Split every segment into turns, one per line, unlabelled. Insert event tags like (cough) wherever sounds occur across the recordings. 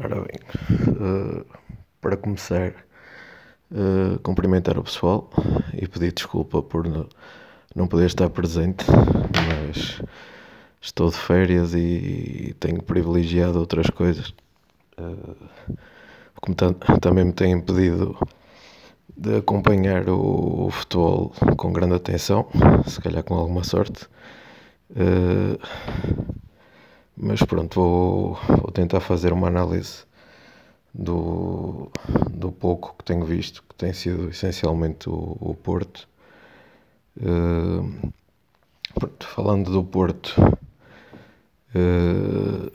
Ora bem, uh, para começar, uh, cumprimentar o pessoal e pedir desculpa por não, poder estar presente, mas estou de férias e tenho privilegiado outras coisas. Uh, como também me têm pedido de acompanhar o, o, futebol com grande atenção, se calhar com alguma sorte. Mas pronto, vou, vou tentar fazer uma análise do, do pouco que tenho visto, que tem sido essencialmente o, o Porto. Uh, pronto, falando do Porto, uh,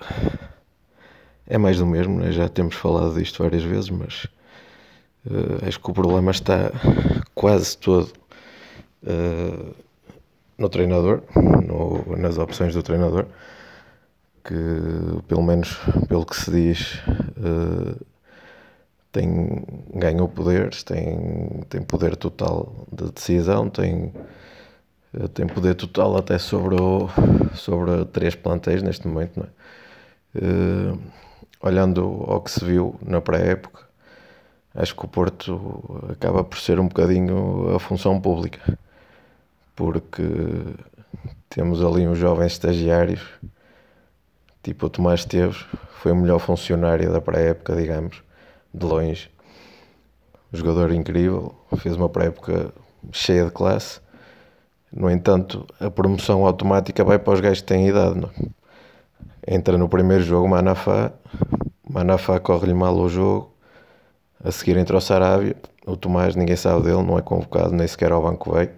é mais do mesmo, né? já temos falado disto várias vezes, mas uh, acho que o problema está quase todo no treinador, no, nas opções do treinador que, pelo menos pelo que se diz, uh, tem, ganhou poderes, tem, tem poder total de decisão, tem, uh, tem poder total até sobre, o, sobre três plantéis neste momento. Não é? Uh, olhando ao que se viu na pré-época, acho que o Porto acaba por ser um bocadinho a função pública, porque temos ali uns jovens estagiários Tipo, o Tomás Esteves foi o melhor funcionário da pré-época, digamos, de longe. jogador incrível, fez uma pré-época cheia de classe. No entanto, a promoção automática vai para os gajos que têm idade. Não? Entra no primeiro jogo Manafá, Manafá corre-lhe mal o jogo. A seguir entra o Sarabia, o Tomás, ninguém sabe dele, não é convocado, nem sequer ao banco veio.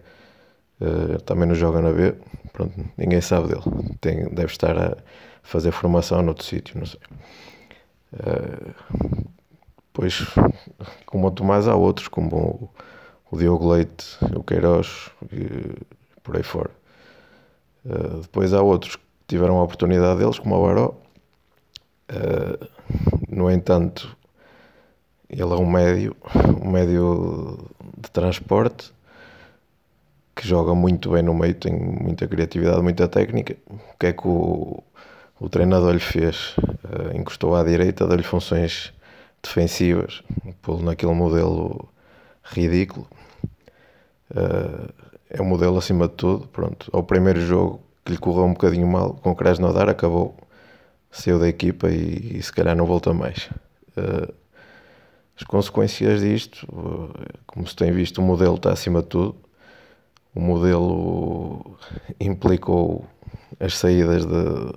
Uh, também não joga na B, pronto, ninguém sabe dele. Tem, deve estar a fazer formação noutro sítio, não sei. Uh, depois, como o Tomás, há outros, como o, o Diogo Leite, o Queiroz e por aí fora. Uh, depois há outros que tiveram a oportunidade deles, como o Baró. Uh, no entanto, ele é um médio, um médio de transporte que joga muito bem no meio, tem muita criatividade, muita técnica. O que é que o, o treinador lhe fez, uh, encostou à direita, deu-lhe funções defensivas, pô naquele modelo ridículo. Uh, é um modelo acima de tudo. Pronto, ao primeiro jogo que lhe correu um bocadinho mal, com o Krasnodar acabou, saiu da equipa e, e se calhar não volta mais. Uh, as consequências disto, como se tem visto, o modelo está acima de tudo. O modelo implicou as saídas de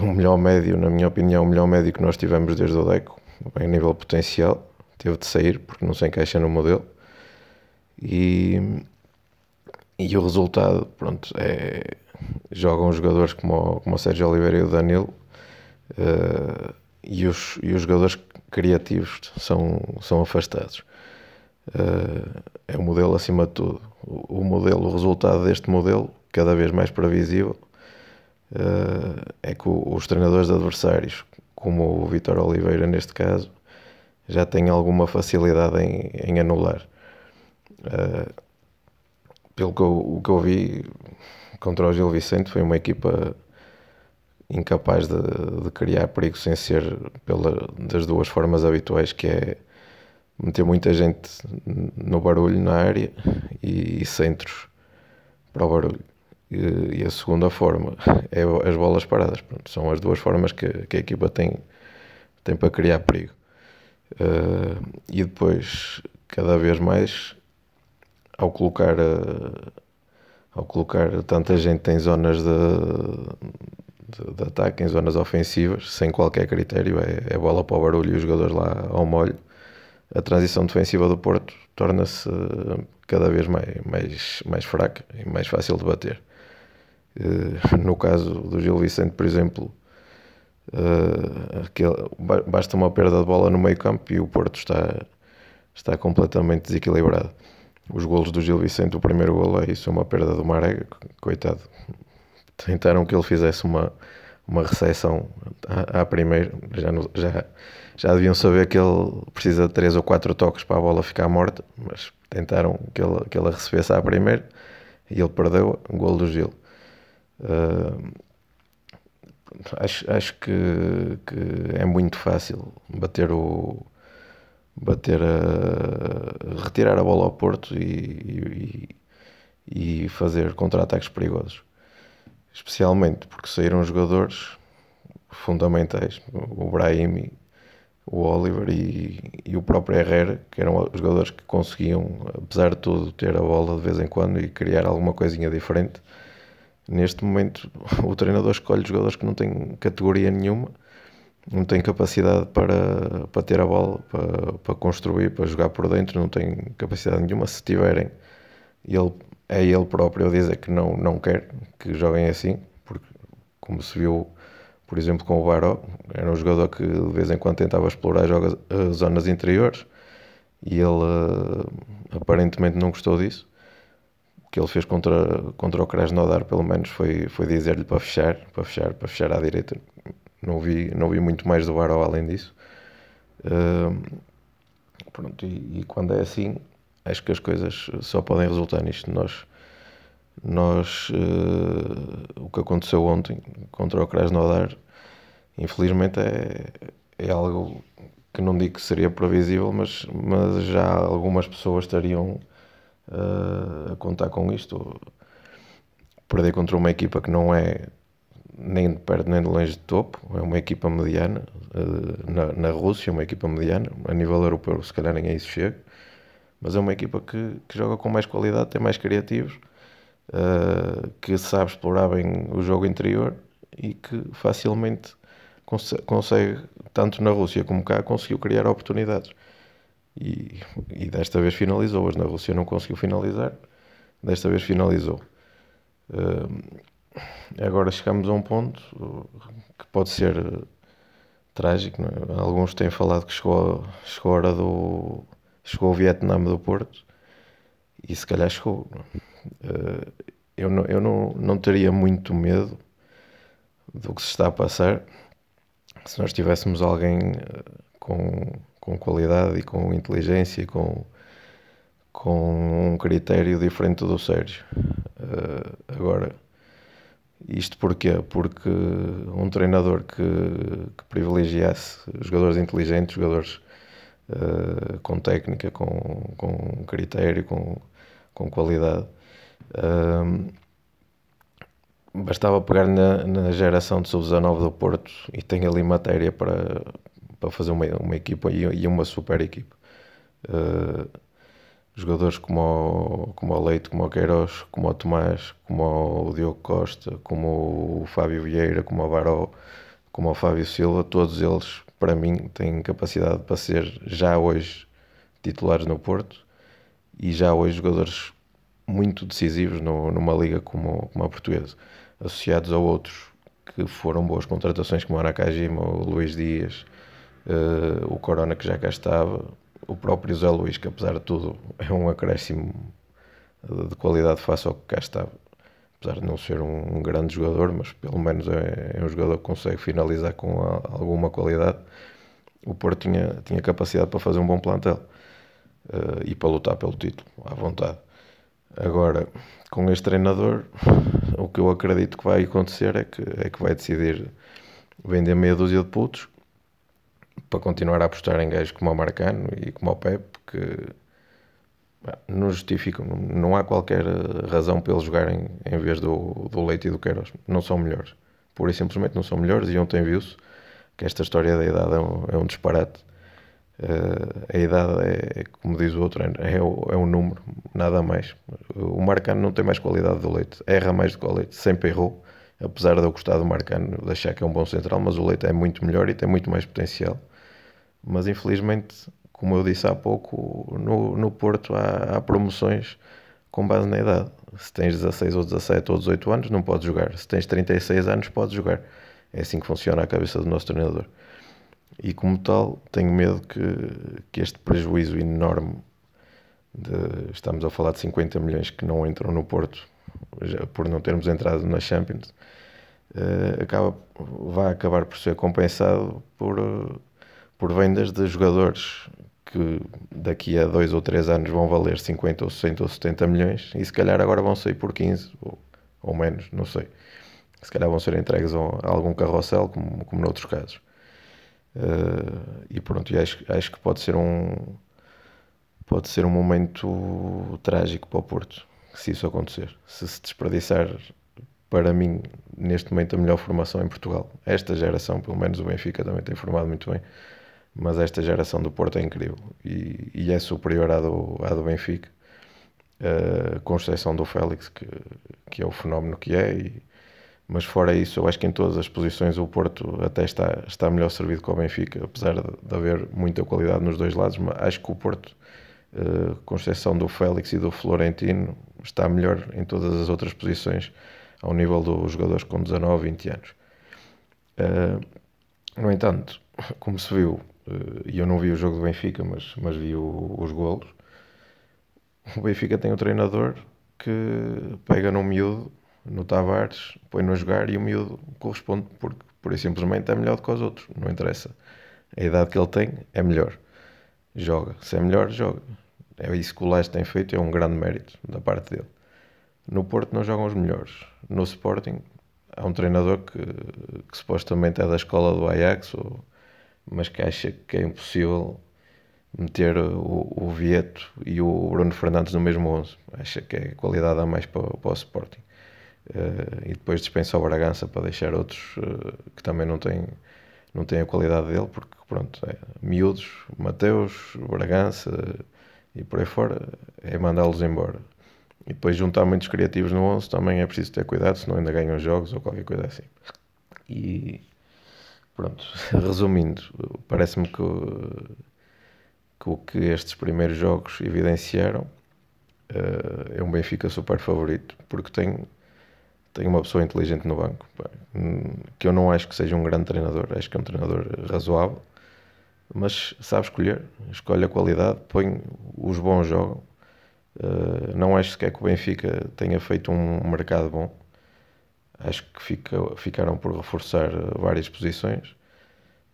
o melhor médio, na minha opinião, o melhor médio que nós tivemos desde o Deco, em nível potencial, teve de sair porque não se encaixa no modelo. E, e o resultado, pronto, é. Jogam jogadores como como o Sérgio Oliveira e o Danilo, uh, e, os, e os jogadores criativos são, são afastados. Uh, é o modelo acima de tudo. O, o modelo, o resultado deste modelo, cada vez mais previsível, uh, é que os treinadores adversários, como o Vitor Oliveira neste caso, já têm alguma facilidade em, em anular. Uh, pelo que eu, o que eu vi contra o Gil Vicente, foi uma equipa incapaz de, de criar perigo sem ser pela, das duas formas habituais, que é meter muita gente no barulho na área e, e centros para o barulho. E, a segunda forma é as bolas paradas. Pronto, são as duas formas que, que, a equipa tem, tem para criar perigo. Uh, e depois, cada vez mais, ao colocar, uh, ao colocar tanta gente em zonas de, de, de, ataque, em zonas ofensivas, sem qualquer critério, é, é bola para o barulho e os jogadores lá ao molho, a transição defensiva do Porto torna-se cada vez mais, mais, mais fraca e mais fácil de bater. Eh, no caso do Gil Vicente, por exemplo, aquele, basta uma perda de bola no meio campo e o Porto está, está completamente desequilibrado. Os golos do Gil Vicente, o primeiro golo é isso, uma perda do Marega, coitado. Tentaram que ele fizesse uma, uma recepção à, à primeira, já, já, já deviam saber que ele precisa de 3 ou 4 toques para a bola ficar morta, mas tentaram que ele, que ele recebesse à primeira e ele perdeu o golo do Gil. Uh, acho, acho que, que é muito fácil bater o bater a retirar a bola ao Porto e, e, e fazer contra-ataques perigosos. Especialmente porque saíram jogadores fundamentais, o Brahim, o Oliver e, e o próprio Herrera, que eram jogadores que conseguiam, apesar de tudo, ter a bola de vez em quando e criar alguma coisinha diferente. Neste momento, (laughs) o treinador escolhe jogadores que não têm categoria nenhuma, não têm capacidade para, para ter a bola, para, para construir, para jogar por dentro, não têm capacidade nenhuma. Se tiverem, ele, é ele próprio a dizer que não, não quer que joguem assim, porque, como se viu por exemplo, com o Baró, era um jogador que de vez em quando tentava explorar jogas, uh, zonas interiores e ele uh, aparentemente não gostou disso. O que ele fez contra, contra o Krasnodar, pelo menos, foi, foi dizer-lhe para fechar, para fechar, para fechar à direita. Não vi, não vi muito mais do Baró além disso. Uh, pronto, e, e, quando é assim, acho que as coisas só podem resultar nisto. Nós nós, uh, o que aconteceu ontem contra o Krasnodar, infelizmente é, é algo que não digo que seria previsível, mas, mas já algumas pessoas estariam uh, a contar com isto. Perder contra uma equipa que não é nem de perto nem de longe de topo, é uma equipa mediana uh, na, na Rússia, uma equipa mediana, a nível europeu se calhar nem a isso chega, mas é uma equipa que, que joga com mais qualidade, tem mais criativos uh, que sabe explorar bem o jogo interior e que facilmente cons consegue, tanto na Rússia como cá, conseguiu criar oportunidades. E, e desta vez finalizou. Hoje na Rússia não conseguiu finalizar, desta vez finalizou. Uh, agora chegamos a um ponto que pode ser trágico. É? Alguns têm falado que chegou, chegou a hora do. Chegou o Vietnã do Porto e se calhar chegou. Uh, eu não, eu não, não teria muito medo do que se está a passar se nós tivéssemos alguém eh, com, com qualidade e com inteligência e com, com um critério diferente do Sérgio. Uh, agora, isto porquê? Porque um treinador que, que privilegiasse jogadores inteligentes, jogadores uh, com técnica, com, com critério, com, com qualidade, uh, bastava pegar na, na geração de sub-19 do Porto e tem ali matéria para, para fazer uma, uma equipa e, e uma super equipa. Uh, jogadores como o, como o Leite, como o Queiroz, como o Tomás, como o Diogo Costa, como o Fábio Vieira, como o Baró, como o Fábio Silva, todos eles, para mim, têm capacidade para ser já hoje titulares no Porto e já hoje jogadores muito decisivos no, numa liga como, como a portuguesa associados a outros que foram boas contratações, como o Nakajima, o Luís Dias, uh, o Corona que já cá estava, o próprio Zé Luís, que apesar de tudo é um acréscimo de qualidade face ao que cá estava. Apesar de não ser um, grande jogador, mas pelo menos é, é um jogador que consegue finalizar com a, alguma qualidade. O Porto tinha, tinha capacidade para fazer um bom plantel uh, e para lutar pelo título, à vontade. Agora, com este treinador, o que eu acredito que vai acontecer é que, é que vai decidir vender meia dúzia de putos para continuar a apostar em gajos como o Marcano e como o Pep, que não justificam, não há qualquer razão para eles jogarem em vez do, do Leite e do Queiroz. Não são melhores. Pura e simplesmente não são melhores. E ontem viu-se que esta história da idade é um, é um disparate. Uh, a idade é, como diz o outro, é, é, é um número, nada mais. O Marcano não tem mais qualidade do Leite, erra mais do que o Leite, sempre errou. Apesar de eu gostar do Marcano, de achar que é um bom central, mas o Leite é muito melhor e tem muito mais potencial. Mas infelizmente, como eu disse há pouco, no, no Porto há, há promoções com base na idade. Se tens 16 ou 17 ou 18 anos, não podes jogar. Se tens 36 anos, podes jogar. É assim que funciona a cabeça do nosso treinador e como tal tenho medo que, que este prejuízo enorme de, estamos a falar de 50 milhões que não entram no Porto já, por não termos entrado na Champions uh, acaba, vai acabar por ser compensado por, uh, por vendas de jogadores que daqui a dois ou três anos vão valer 50 ou 60 ou 70 milhões e se calhar agora vão sair por 15 ou, ou menos, não sei se calhar vão ser entregues a algum carrossel, como, como noutros casos. Uh, e pronto, e acho, acho que pode ser um pode ser um momento trágico para o Porto, se isso acontecer. Se se desperdiçar, para mim, neste momento, a melhor formação em Portugal. Esta geração, pelo menos o Benfica também tem formado muito bem, mas esta geração do Porto é incrível e, e é superior à do, à do Benfica, uh, com exceção do Félix, que, que é o fenómeno que é. E, mas fora isso, eu acho que em todas as posições o Porto até está, está melhor servido que o Benfica, apesar de, de haver muita qualidade nos dois lados, mas acho que o Porto, uh, com exceção do Félix e do Florentino, está melhor em todas as outras posições ao nível dos jogadores com 19, 20 anos. Uh, no entanto, (laughs) como se viu, e eu não vi o jogo do Benfica, mas, mas vi o, os golos, o Benfica tem um treinador que pega num miúdo, no Tavares, põe-no a jogar e o miúdo corresponde porque, por e simplesmente, é melhor do que os outros. Não interessa. A idade que ele tem é melhor. Joga. Se é melhor, joga. É isso que o Leste tem feito, é um grande mérito da parte dele. No Porto não jogam os melhores. No Sporting há um treinador que, que supostamente é da escola do Ajax, ou, mas que acha que é impossível meter o, o Vieto e o Bruno Fernandes no mesmo 11. Acha que é qualidade a mais para, para o Sporting. Uh, e depois dispensa o Bragança para deixar outros uh, que também não têm, não têm a qualidade dele, porque pronto, é, miúdos, Mateus, Bragança e por aí fora, é mandá-los embora. E depois juntar muitos criativos no 11 também é preciso ter cuidado, senão ainda ganham jogos ou qualquer coisa assim. E pronto, (laughs) resumindo, parece-me que, que, o que estes primeiros jogos evidenciaram uh, é um Benfica super favorito, porque tem, tem uma pessoa inteligente no banco, que eu não acho que seja um grande treinador, acho que é um treinador razoável, mas sabe escolher, escolhe a qualidade, põe os bons jogam Uh, não acho sequer que o Benfica tenha feito um mercado bom. Acho que fica, ficaram por reforçar várias posições.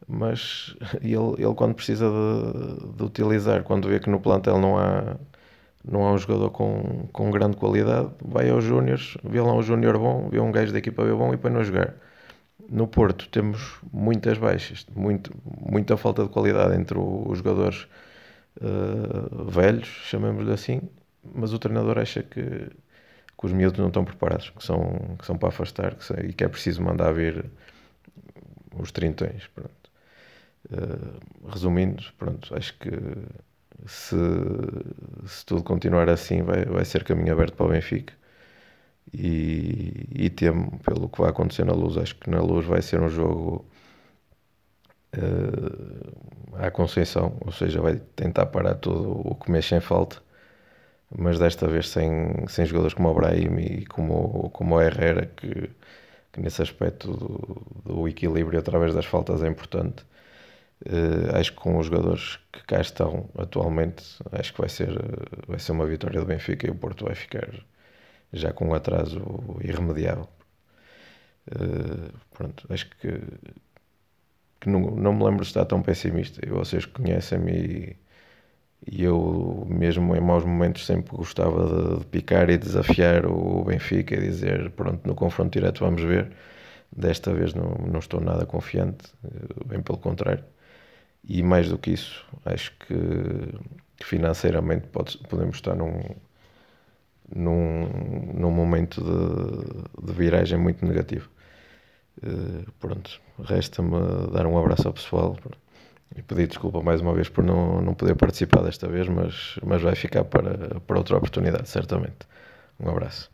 Mas (laughs) ele, ele quando precisa de, de, utilizar, quando vê que no plantel não há, não há um jogador com, com grande qualidade, vai aos Júniores, vê lá um Júnior bom, vê um gajo da equipa bom e põe-no a jogar. No Porto temos muitas baixas, muito, muita falta de qualidade entre os jogadores uh, velhos, chamemos-lhe assim, mas o treinador acha que, que os miúdos não estão preparados, que são, que são para afastar que são, e que é preciso mandar vir os trintões. Pronto. Uh, resumindo, pronto, acho que se, se tudo continuar assim vai, vai ser caminho aberto para o Benfica e, e temo pelo que vai acontecer na luz, acho que na luz vai ser um jogo uh, à Conceição, ou seja, vai tentar parar tudo o que mexe em falta mas desta vez sem, sem jogadores como o Brahim e como, como o Herrera, que, que nesse aspecto do, do, equilíbrio através das faltas é importante. Uh, acho que com os jogadores que cá estão atualmente, acho que vai ser, vai ser uma vitória do Benfica e o Porto vai ficar já com um atraso irremediável. Uh, pronto, acho que, que não, não me lembro de estar tão pessimista. E vocês conhecem-me e e eu, mesmo em maus momentos, sempre gostava de, de, picar e desafiar o Benfica e dizer: pronto, no confronto direto vamos ver. Desta vez não, não estou nada confiante, eh, bem pelo contrário. E mais do que isso, acho que, financeiramente pode, podemos estar num, num, num momento de, de viragem muito negativo. Uh, pronto, resta-me dar um abraço ao pessoal. E pedir desculpa mais uma vez por não, não poder participar desta vez, mas, mas vai ficar para, para outra oportunidade, certamente. Um abraço.